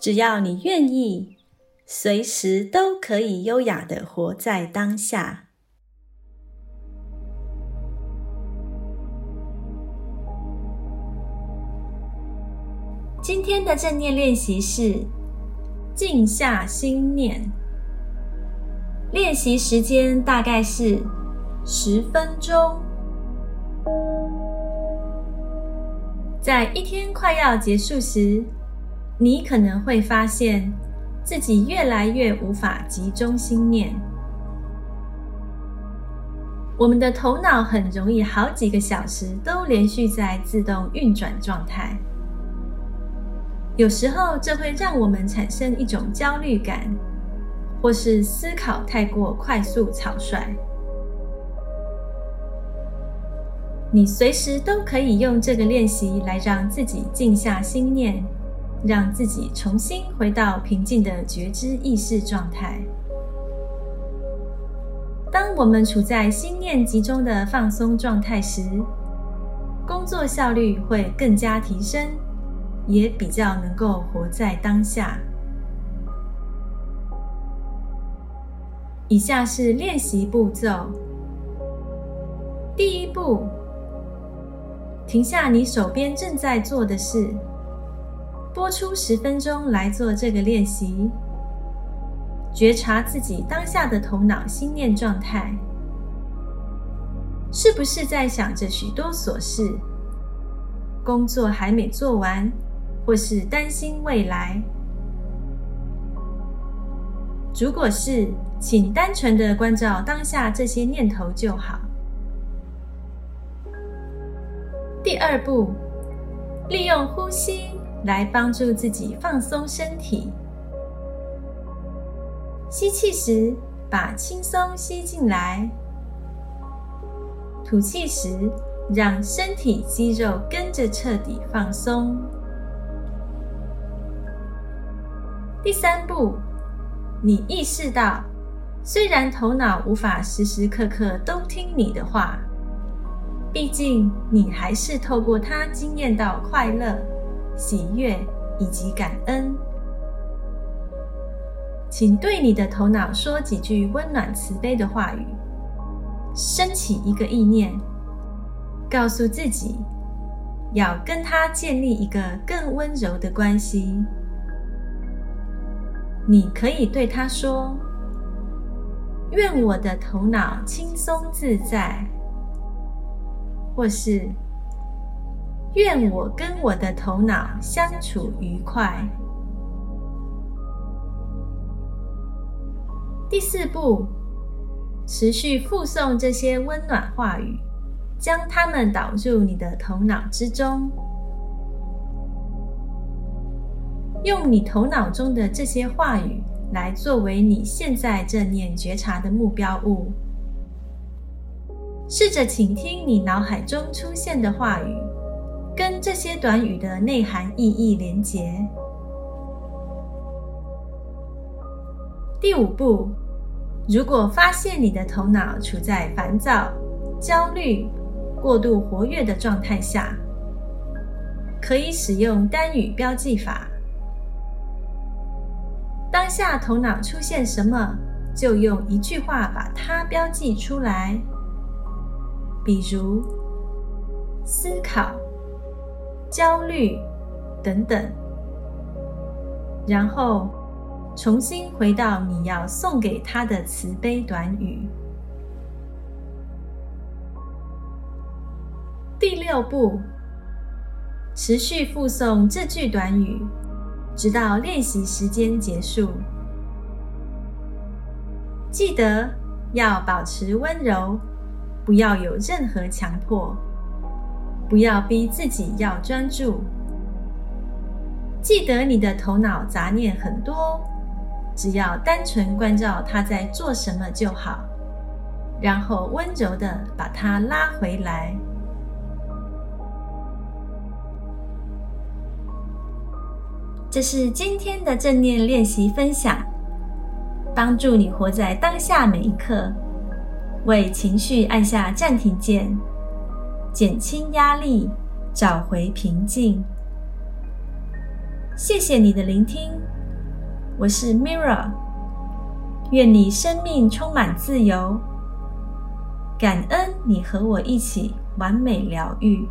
只要你愿意，随时都可以优雅的活在当下。今天的正念练习是静下心念，练习时间大概是十分钟。在一天快要结束时，你可能会发现自己越来越无法集中心念。我们的头脑很容易好几个小时都连续在自动运转状态，有时候这会让我们产生一种焦虑感，或是思考太过快速草率。你随时都可以用这个练习来让自己静下心念，让自己重新回到平静的觉知意识状态。当我们处在心念集中的放松状态时，工作效率会更加提升，也比较能够活在当下。以下是练习步骤：第一步。停下你手边正在做的事，播出十分钟来做这个练习，觉察自己当下的头脑心念状态，是不是在想着许多琐事，工作还没做完，或是担心未来？如果是，请单纯的关照当下这些念头就好。第二步，利用呼吸来帮助自己放松身体。吸气时，把轻松吸进来；吐气时，让身体肌肉跟着彻底放松。第三步，你意识到，虽然头脑无法时时刻刻都听你的话。毕竟，你还是透过它经验到快乐、喜悦以及感恩。请对你的头脑说几句温暖慈悲的话语，升起一个意念，告诉自己要跟他建立一个更温柔的关系。你可以对他说：“愿我的头脑轻松自在。”或是愿我跟我的头脑相处愉快。第四步，持续复诵这些温暖话语，将它们导入你的头脑之中，用你头脑中的这些话语来作为你现在正念觉察的目标物。试着倾听你脑海中出现的话语，跟这些短语的内涵意义连结。第五步，如果发现你的头脑处在烦躁、焦虑、过度活跃的状态下，可以使用单语标记法。当下头脑出现什么，就用一句话把它标记出来。比如思考、焦虑等等，然后重新回到你要送给他的慈悲短语。第六步，持续复诵这句短语，直到练习时间结束。记得要保持温柔。不要有任何强迫，不要逼自己要专注。记得你的头脑杂念很多，只要单纯关照他在做什么就好，然后温柔的把它拉回来。这是今天的正念练习分享，帮助你活在当下每一刻，为情绪按下暂停键，减轻压力，找回平静。谢谢你的聆听，我是 Mirra 愿你生命充满自由，感恩你和我一起完美疗愈。